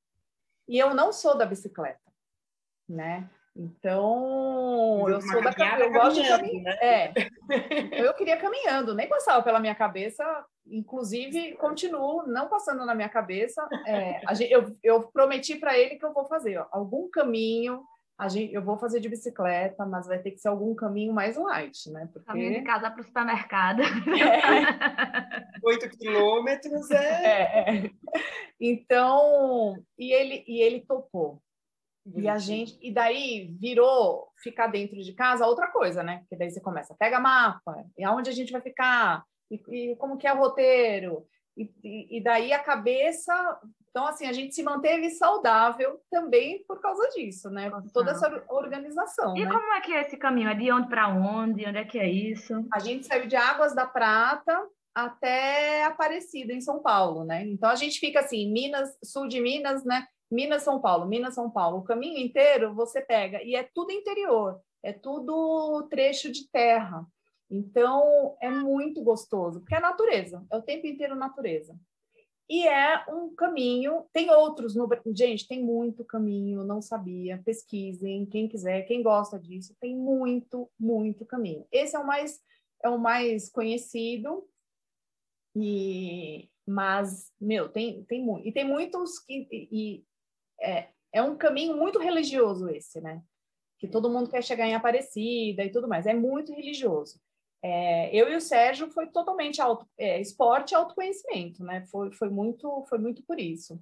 E eu não sou da bicicleta, né? Então, eu sou da eu gosto de caminhar. Né? É. eu queria caminhando, nem passava pela minha cabeça, inclusive continuo não passando na minha cabeça. É, eu, eu prometi para ele que eu vou fazer ó, algum caminho gente, eu vou fazer de bicicleta, mas vai ter que ser algum caminho mais light, né? Porque... Caminho de casa para o supermercado. Oito é. quilômetros é... é... Então, e ele, e ele topou. E a gente, e daí virou ficar dentro de casa outra coisa, né? Porque daí você começa, pega mapa, e aonde a gente vai ficar, e, e como que é o roteiro, e, e, daí a cabeça então, assim, a gente se manteve saudável também por causa disso, né? Nossa. Toda essa organização. E né? como é que é esse caminho? É de onde para onde? Onde é que é isso? A gente saiu de Águas da Prata até Aparecida, em São Paulo, né? Então, a gente fica assim, Minas, sul de Minas, né? Minas, São Paulo, Minas, São Paulo. O caminho inteiro você pega, e é tudo interior, é tudo trecho de terra. Então, é muito gostoso, porque é natureza, é o tempo inteiro natureza. E é um caminho, tem outros no gente, tem muito caminho, não sabia, pesquisem, quem quiser, quem gosta disso, tem muito, muito caminho. Esse é o mais é o mais conhecido. E mas, meu, tem tem muito, e tem muitos que e, é, é um caminho muito religioso esse, né? Que todo mundo quer chegar em Aparecida e tudo mais, é muito religioso. É, eu e o Sérgio foi totalmente auto, é, esporte e autoconhecimento, né? Foi, foi, muito, foi muito por isso.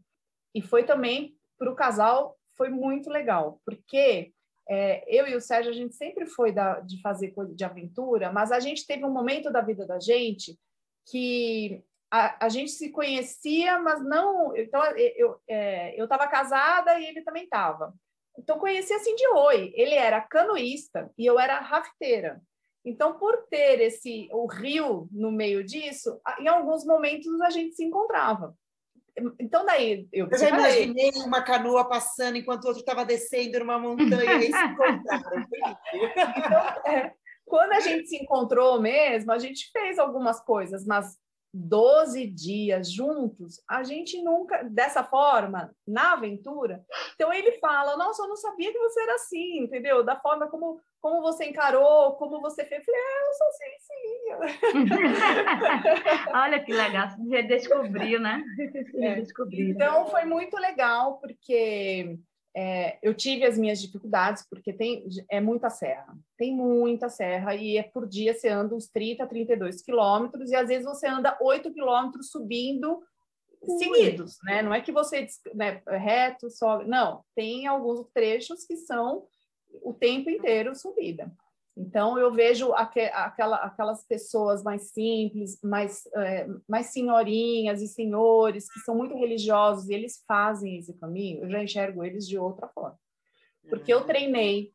E foi também para o casal foi muito legal, porque é, eu e o Sérgio, a gente sempre foi da, de fazer coisa de aventura, mas a gente teve um momento da vida da gente que a, a gente se conhecia, mas não. Então, eu é, estava casada e ele também estava. Então, conhecia assim de oi. Ele era canoísta e eu era rafteira. Então, por ter esse o rio no meio disso, em alguns momentos a gente se encontrava. Então, daí eu. Eu já imaginei uma canoa passando enquanto o outro estava descendo numa montanha e se encontraram. então, é, quando a gente se encontrou mesmo, a gente fez algumas coisas, mas 12 dias juntos, a gente nunca, dessa forma, na aventura. Então ele fala: Nossa, eu não sabia que você era assim, entendeu? Da forma como, como você encarou, como você fez. Eu falei: É, eu sou sim. Olha que legal, você descobriu, né? É. Então foi muito legal, porque é, eu tive as minhas dificuldades, porque tem, é muita serra, tem muita serra, e é por dia você anda uns 30, 32 quilômetros, e às vezes você anda 8 quilômetros subindo Ui. seguidos, né? Não é que você né, reto, sobe, não, tem alguns trechos que são o tempo inteiro subida. Então, eu vejo aquela, aquelas pessoas mais simples, mais, é, mais senhorinhas e senhores, que são muito religiosos, e eles fazem esse caminho, eu já enxergo eles de outra forma. Porque eu uhum. treinei,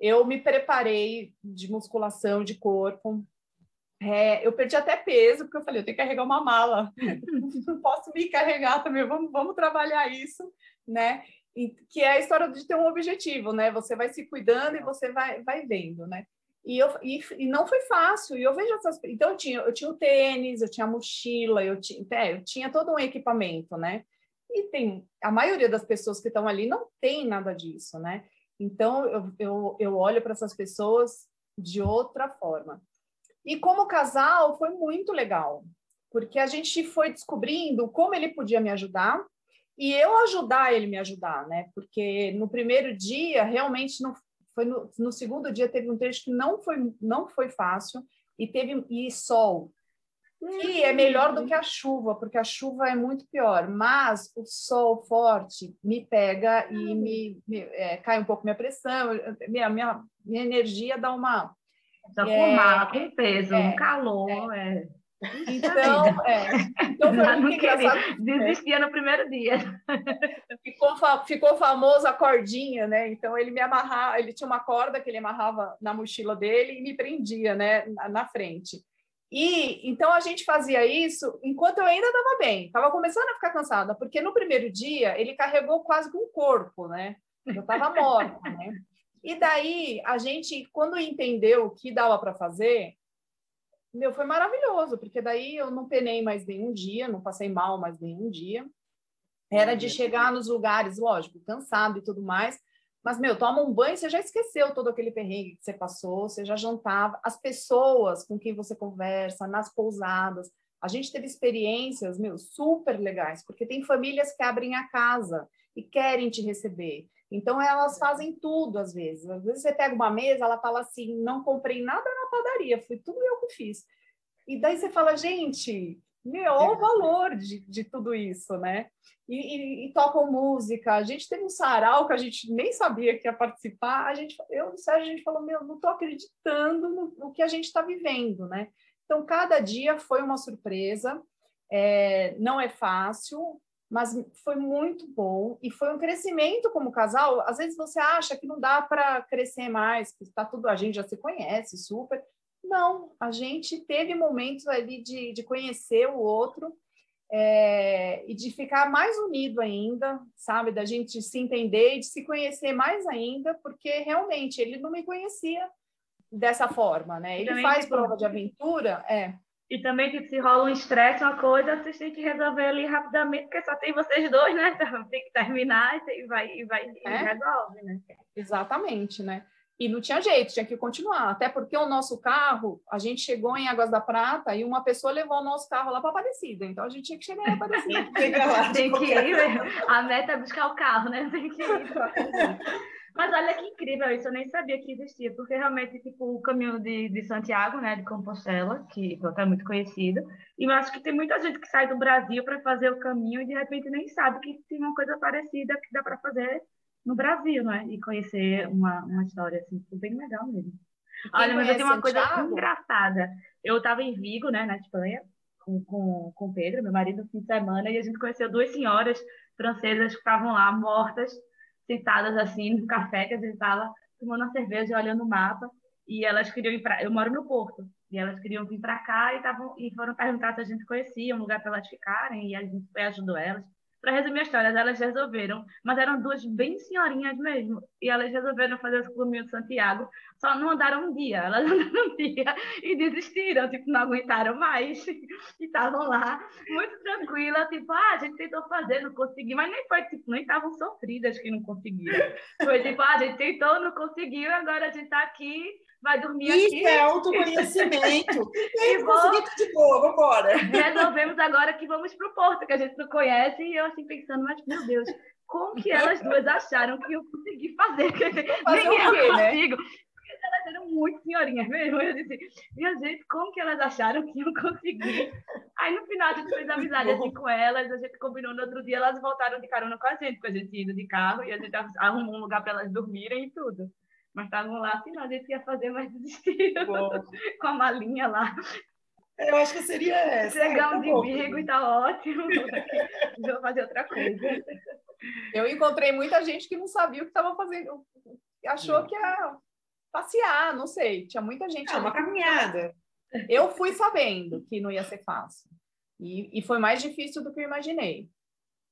eu me preparei de musculação de corpo, é, eu perdi até peso, porque eu falei, eu tenho que carregar uma mala, não posso me carregar também, vamos, vamos trabalhar isso, né? Que é a história de ter um objetivo, né? Você vai se cuidando e você vai, vai vendo, né? E, eu, e, e não foi fácil. E eu vejo essas. Então, eu tinha, eu tinha o tênis, eu tinha a mochila, eu tinha, é, eu tinha todo um equipamento, né? E tem. A maioria das pessoas que estão ali não tem nada disso, né? Então, eu, eu, eu olho para essas pessoas de outra forma. E como casal, foi muito legal, porque a gente foi descobrindo como ele podia me ajudar e eu ajudar ele me ajudar, né? Porque no primeiro dia realmente não foi no, no, segundo dia teve um trecho que não foi não foi fácil e teve e sol que é melhor do que a chuva porque a chuva é muito pior mas o sol forte me pega e me, me é, cai um pouco minha pressão minha minha, minha energia dá uma já é, com peso, é, calor, é. Então, é. Então foi muito engraçado. Desistia no primeiro dia. Ficou, ficou famoso a cordinha, né? Então ele me amarrava, ele tinha uma corda que ele amarrava na mochila dele e me prendia, né, na, na frente. E então a gente fazia isso enquanto eu ainda estava bem, estava começando a ficar cansada, porque no primeiro dia ele carregou quase com o corpo, né? Eu estava morta, né? E daí a gente, quando entendeu o que dava para fazer, meu, foi maravilhoso, porque daí eu não penei mais nenhum dia, não passei mal mais nenhum dia. Era de chegar nos lugares, lógico, cansado e tudo mais, mas, meu, toma um banho, você já esqueceu todo aquele perrengue que você passou, você já jantava. As pessoas com quem você conversa, nas pousadas. A gente teve experiências, meu, super legais, porque tem famílias que abrem a casa e querem te receber. Então, elas fazem tudo às vezes. Às vezes você pega uma mesa, ela fala assim: não comprei nada na padaria, foi tudo eu que fiz. E daí você fala, gente, meu, olha o valor de, de tudo isso, né? E, e, e, tocam música. A gente teve um sarau que a gente nem sabia que ia participar. A gente, eu e o Sérgio, a gente falou, meu, não estou acreditando no, no, que a gente está vivendo, né? Então, cada dia foi uma surpresa. É, não é fácil, mas foi muito bom e foi um crescimento como casal. Às vezes você acha que não dá para crescer mais, que está tudo a gente já se conhece super. Não, a gente teve momentos ali de, de conhecer o outro é, e de ficar mais unido ainda, sabe? Da gente se entender e de se conhecer mais ainda, porque realmente ele não me conhecia dessa forma, né? Ele faz prova de aventura, é. E também, tipo, se rola um estresse, uma coisa, vocês têm que resolver ali rapidamente, porque só tem vocês dois, né? Então tem que terminar e vai, e vai é? e resolve, né? Exatamente, né? E não tinha jeito, tinha que continuar. Até porque o nosso carro, a gente chegou em Águas da Prata e uma pessoa levou o nosso carro lá para Aparecida. Então a gente tinha que chegar em Aparecida. tem que ir, a meta é buscar o carro, né? Tem que ir. Mas olha que incrível isso, eu nem sabia que existia, porque realmente, tipo, o caminho de, de Santiago, né, de Compostela, que é muito conhecido, e eu acho que tem muita gente que sai do Brasil para fazer o caminho e de repente nem sabe que tem uma coisa parecida que dá para fazer no Brasil, não é? E conhecer uma, uma história assim, bem legal mesmo. Olha, mas eu tenho uma Santiago? coisa engraçada. Eu estava em Vigo, né, na Espanha, com, com, com o Pedro, meu marido, no fim de semana, e a gente conheceu duas senhoras francesas que estavam lá mortas sentadas assim no café que a gente estava tomando uma cerveja, olhando o mapa, e elas queriam ir para. Eu moro no Porto, e elas queriam vir para cá e, tavam, e foram perguntar se a gente conhecia um lugar para elas ficarem, e a gente ajudou elas. Para resumir a história, elas resolveram, mas eram duas bem senhorinhas mesmo, e elas resolveram fazer esse caminho de Santiago, só não andaram um dia, elas andaram um dia e desistiram, tipo, não aguentaram mais, e estavam lá, muito tranquila, tipo, ah, a gente tentou fazer, não conseguiu, mas nem foi, tipo, nem estavam sofridas que não conseguiram. Foi tipo, ah, a gente tentou, não conseguiu, agora a gente está aqui, vai dormir Isso aqui. Isso é autoconhecimento. e vou... consegui de boa, vamos embora. Resolvemos agora que vamos para o Porto, que a gente não conhece, e eu assim pensando, mas meu Deus, como que elas duas acharam que eu consegui fazer? fazer Nem eu quê, consigo. Né? Elas eram muito senhorinhas mesmo. Eu disse, minha gente, como que elas acharam que eu consegui? Aí no final a gente fez amizade assim, com elas, a gente combinou no outro dia, elas voltaram de carona com a gente, porque a gente indo de carro e a gente arrumou um lugar para elas dormirem e tudo. Mas estavam lá, assim, não, a gente ia fazer, mas desistiram com a malinha lá. Eu acho que seria essa. Chegar um de Vigo e tá ótimo. Vou fazer outra coisa. Eu encontrei muita gente que não sabia o que estava fazendo. Achou que ia passear, não sei. Tinha muita gente. É uma caminhada. Eu fui sabendo que não ia ser fácil. E, e foi mais difícil do que eu imaginei.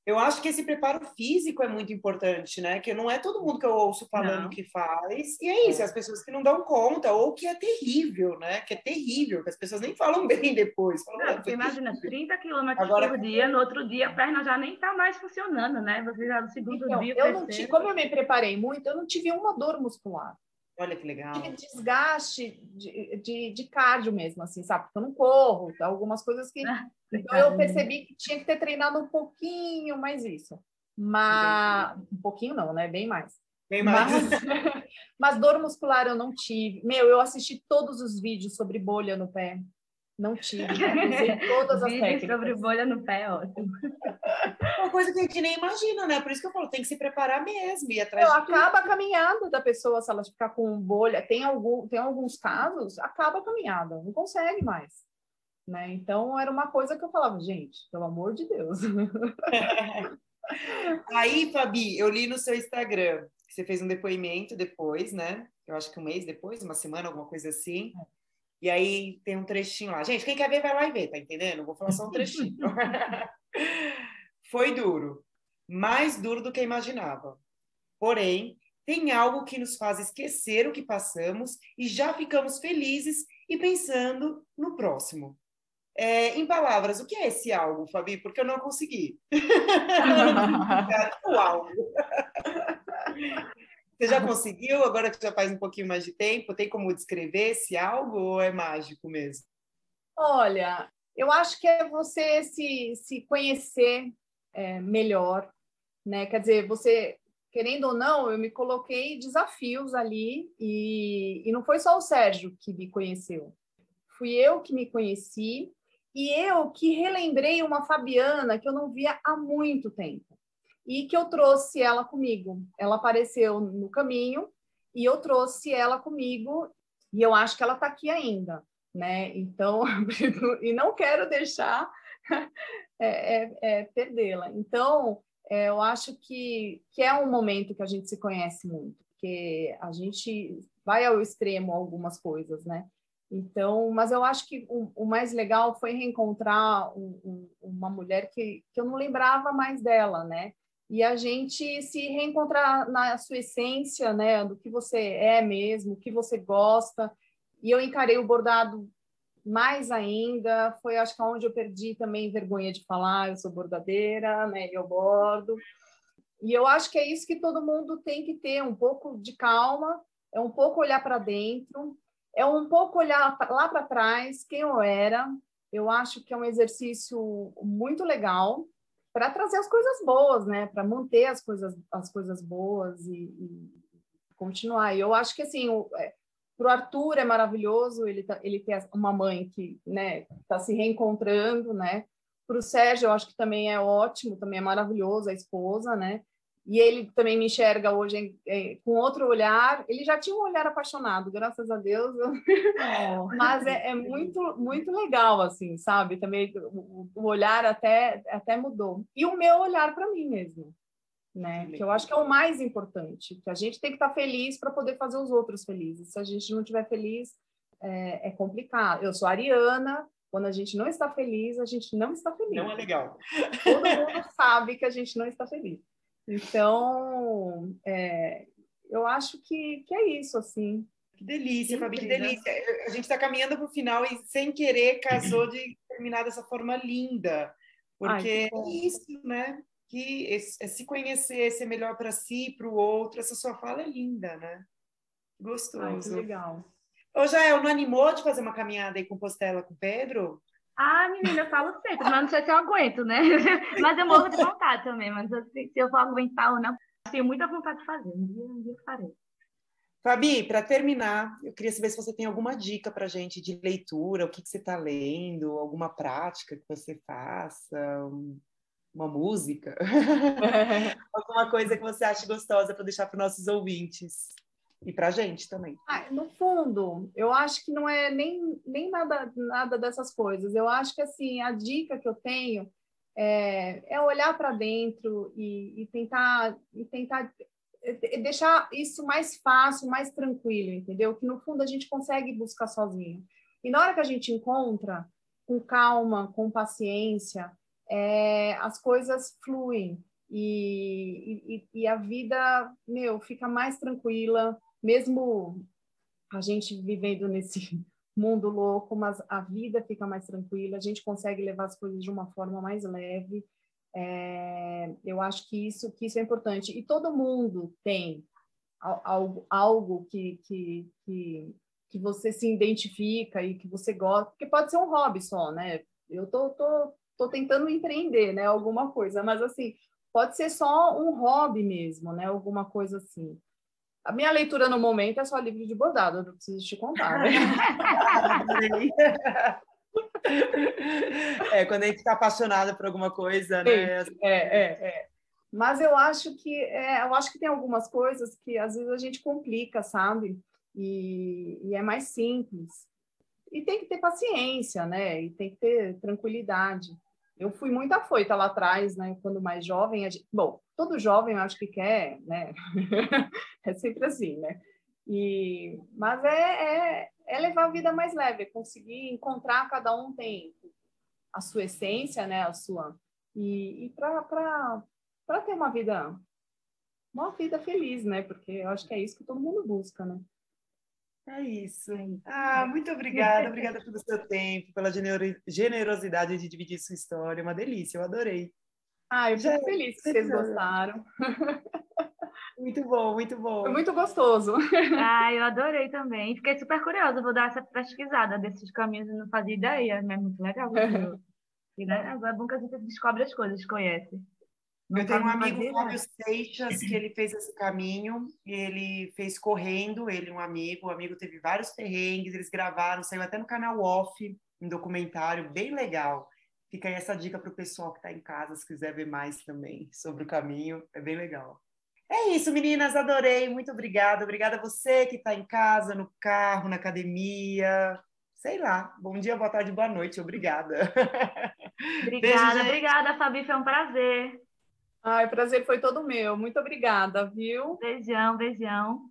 Eu acho que esse preparo físico é muito importante, né? Que não é todo mundo que eu ouço falando não. que faz. E é isso, é. as pessoas que não dão conta, ou que é terrível, né? Que é terrível, que as pessoas nem falam bem depois. Falam, não, você imagina, 30 quilômetros Agora, por dia, no outro dia a perna já nem tá mais funcionando, né? Você já no segundo então, dia. Eu não tive, como eu me preparei muito, eu não tive uma dor muscular. Olha que legal. Tive desgaste de, de, de cardio mesmo, assim, sabe? Porque eu não corro, tá? algumas coisas que. Ah, então eu percebi que tinha que ter treinado um pouquinho mais isso. Mas. Um pouquinho não, né? Bem mais. Bem mais. Mas, mas dor muscular eu não tive. Meu, eu assisti todos os vídeos sobre bolha no pé. Não tive, usei todas as técnicas. sobre bolha no pé, ótimo. Uma coisa que a gente nem imagina, né? Por isso que eu falo, tem que se preparar mesmo, ir atrás Não, acaba a caminhada da pessoa, se ela ficar com bolha. Tem, algum, tem alguns casos, acaba a caminhada, não consegue mais. Né? Então, era uma coisa que eu falava, gente, pelo amor de Deus. Aí, Fabi, eu li no seu Instagram que você fez um depoimento depois, né? Eu acho que um mês depois, uma semana, alguma coisa assim. É e aí tem um trechinho lá. Gente, quem quer ver, vai lá e vê, tá entendendo? Vou falar só um trechinho. Foi duro, mais duro do que imaginava. Porém, tem algo que nos faz esquecer o que passamos e já ficamos felizes e pensando no próximo. É, em palavras, o que é esse algo, Fabi? Porque eu não consegui. o algo. Você já conseguiu, agora que já faz um pouquinho mais de tempo, tem como descrever esse algo ou é mágico mesmo? Olha, eu acho que é você se, se conhecer é, melhor, né? Quer dizer, você, querendo ou não, eu me coloquei desafios ali e, e não foi só o Sérgio que me conheceu. Fui eu que me conheci e eu que relembrei uma Fabiana que eu não via há muito tempo e que eu trouxe ela comigo. Ela apareceu no caminho e eu trouxe ela comigo e eu acho que ela está aqui ainda, né? Então, e não quero deixar é, é, é, perdê-la. Então, é, eu acho que, que é um momento que a gente se conhece muito, porque a gente vai ao extremo algumas coisas, né? Então, mas eu acho que o, o mais legal foi reencontrar um, um, uma mulher que, que eu não lembrava mais dela, né? E a gente se reencontrar na sua essência, né, do que você é mesmo, o que você gosta. E eu encarei o bordado mais ainda, foi acho que onde eu perdi também vergonha de falar, eu sou bordadeira, né, eu bordo. E eu acho que é isso que todo mundo tem que ter, um pouco de calma, é um pouco olhar para dentro, é um pouco olhar lá para trás, quem eu era. Eu acho que é um exercício muito legal para trazer as coisas boas, né? Para manter as coisas, as coisas boas e, e, continuar. E eu acho que assim, é, para o Arthur é maravilhoso, ele, tá, ele tem uma mãe que né, está se reencontrando, né? Para o Sérgio, eu acho que também é ótimo, também é maravilhoso, a esposa, né? E ele também me enxerga hoje com outro olhar. Ele já tinha um olhar apaixonado, graças a Deus. Oh, Mas é, é, muito, muito legal, assim, sabe? Também o, o, olhar até, até mudou. E o meu olhar para mim mesmo, né? Que eu acho que é o mais importante. Que a gente tem que estar tá feliz para poder fazer os outros felizes. Se a gente não estiver feliz, é, é complicado. Eu sou ariana, quando a gente não está feliz, a gente não está feliz. Não é legal. Todo mundo sabe que a gente não está feliz. Então, é, eu acho que, que é isso, assim. Que delícia, Fabi, que delícia. A gente está caminhando para o final e, sem querer, casou de terminar dessa forma linda. Porque Ai, é isso, né? Que é, é se conhecer, ser melhor para si, para o outro. Essa sua fala é linda, né? Gostoso. Ai, que legal. Ô, Jael, não animou de fazer uma caminhada aí com Postela com o Pedro? Ah, menina, eu falo sempre, mas não sei se eu aguento, né? Mas eu morro de vontade também, mas se eu vou aguentar ou não, tenho muita vontade de fazer. Um dia, um dia eu farei. Fabi, para terminar, eu queria saber se você tem alguma dica para gente de leitura, o que, que você está lendo, alguma prática que você faça, uma música, alguma coisa que você acha gostosa para deixar para os nossos ouvintes. E para a gente também. Ah, no fundo, eu acho que não é nem, nem nada, nada dessas coisas. Eu acho que assim a dica que eu tenho é, é olhar para dentro e, e, tentar e tentar deixar isso mais fácil, mais tranquilo, entendeu? Que no fundo a gente consegue buscar sozinho. E na hora que a gente encontra, com calma, com paciência, é, as coisas fluem e, e, e, a vida, meu, fica mais tranquila, mesmo a gente vivendo nesse mundo louco, mas a vida fica mais tranquila, a gente consegue levar as coisas de uma forma mais leve. É, eu acho que isso, que isso é importante. E todo mundo tem algo, algo que, que, que, que você se identifica e que você gosta, porque pode ser um hobby só, né? Eu tô, tô, tô tentando empreender, né? Alguma coisa, mas assim, pode ser só um hobby mesmo, né? Alguma coisa assim. A minha leitura no momento é só livro de bordado, eu não preciso te contar, né? é, quando a gente está apaixonada por alguma coisa, né? É, é, é. Mas eu acho que é, eu acho que tem algumas coisas que às vezes a gente complica, sabe? E, e é mais simples. E tem que ter paciência, né? E tem que ter tranquilidade. Eu fui muito afoita lá atrás, né? Quando mais jovem, gente... bom, todo jovem eu acho que quer, né? é sempre assim, né? E, mas é, é, é, levar a vida mais leve, é conseguir encontrar, cada um tem a sua essência, né? A sua e, e para ter uma vida uma vida feliz, né? Porque eu acho que é isso que todo mundo busca, né? É isso. Ah, muito obrigada, obrigada pelo seu tempo, pela generosidade de dividir sua história. Uma delícia, eu adorei. Ah, eu fico feliz que vocês gostaram. Muito bom, muito bom. Foi muito gostoso. Ah, eu adorei também. Fiquei super curiosa, vou dar essa pesquisada desses caminhos, eu não fazia ideia, mas é muito legal. e, né? É bom que a gente descobre as coisas, conhece. Eu tenho um amigo, Fábio Seixas, que ele fez esse caminho, e ele fez correndo, ele um amigo, o amigo teve vários perrengues, eles gravaram, saiu até no canal Off, um documentário bem legal. Fica aí essa dica para o pessoal que está em casa, se quiser ver mais também sobre o caminho, é bem legal. É isso, meninas, adorei, muito obrigada. Obrigada a você que está em casa, no carro, na academia, sei lá. Bom dia, boa tarde, boa noite, obrigada. Obrigada, Beijo, obrigada, Fabi, foi um prazer. Ai, o prazer foi todo meu. Muito obrigada, viu? Beijão, beijão.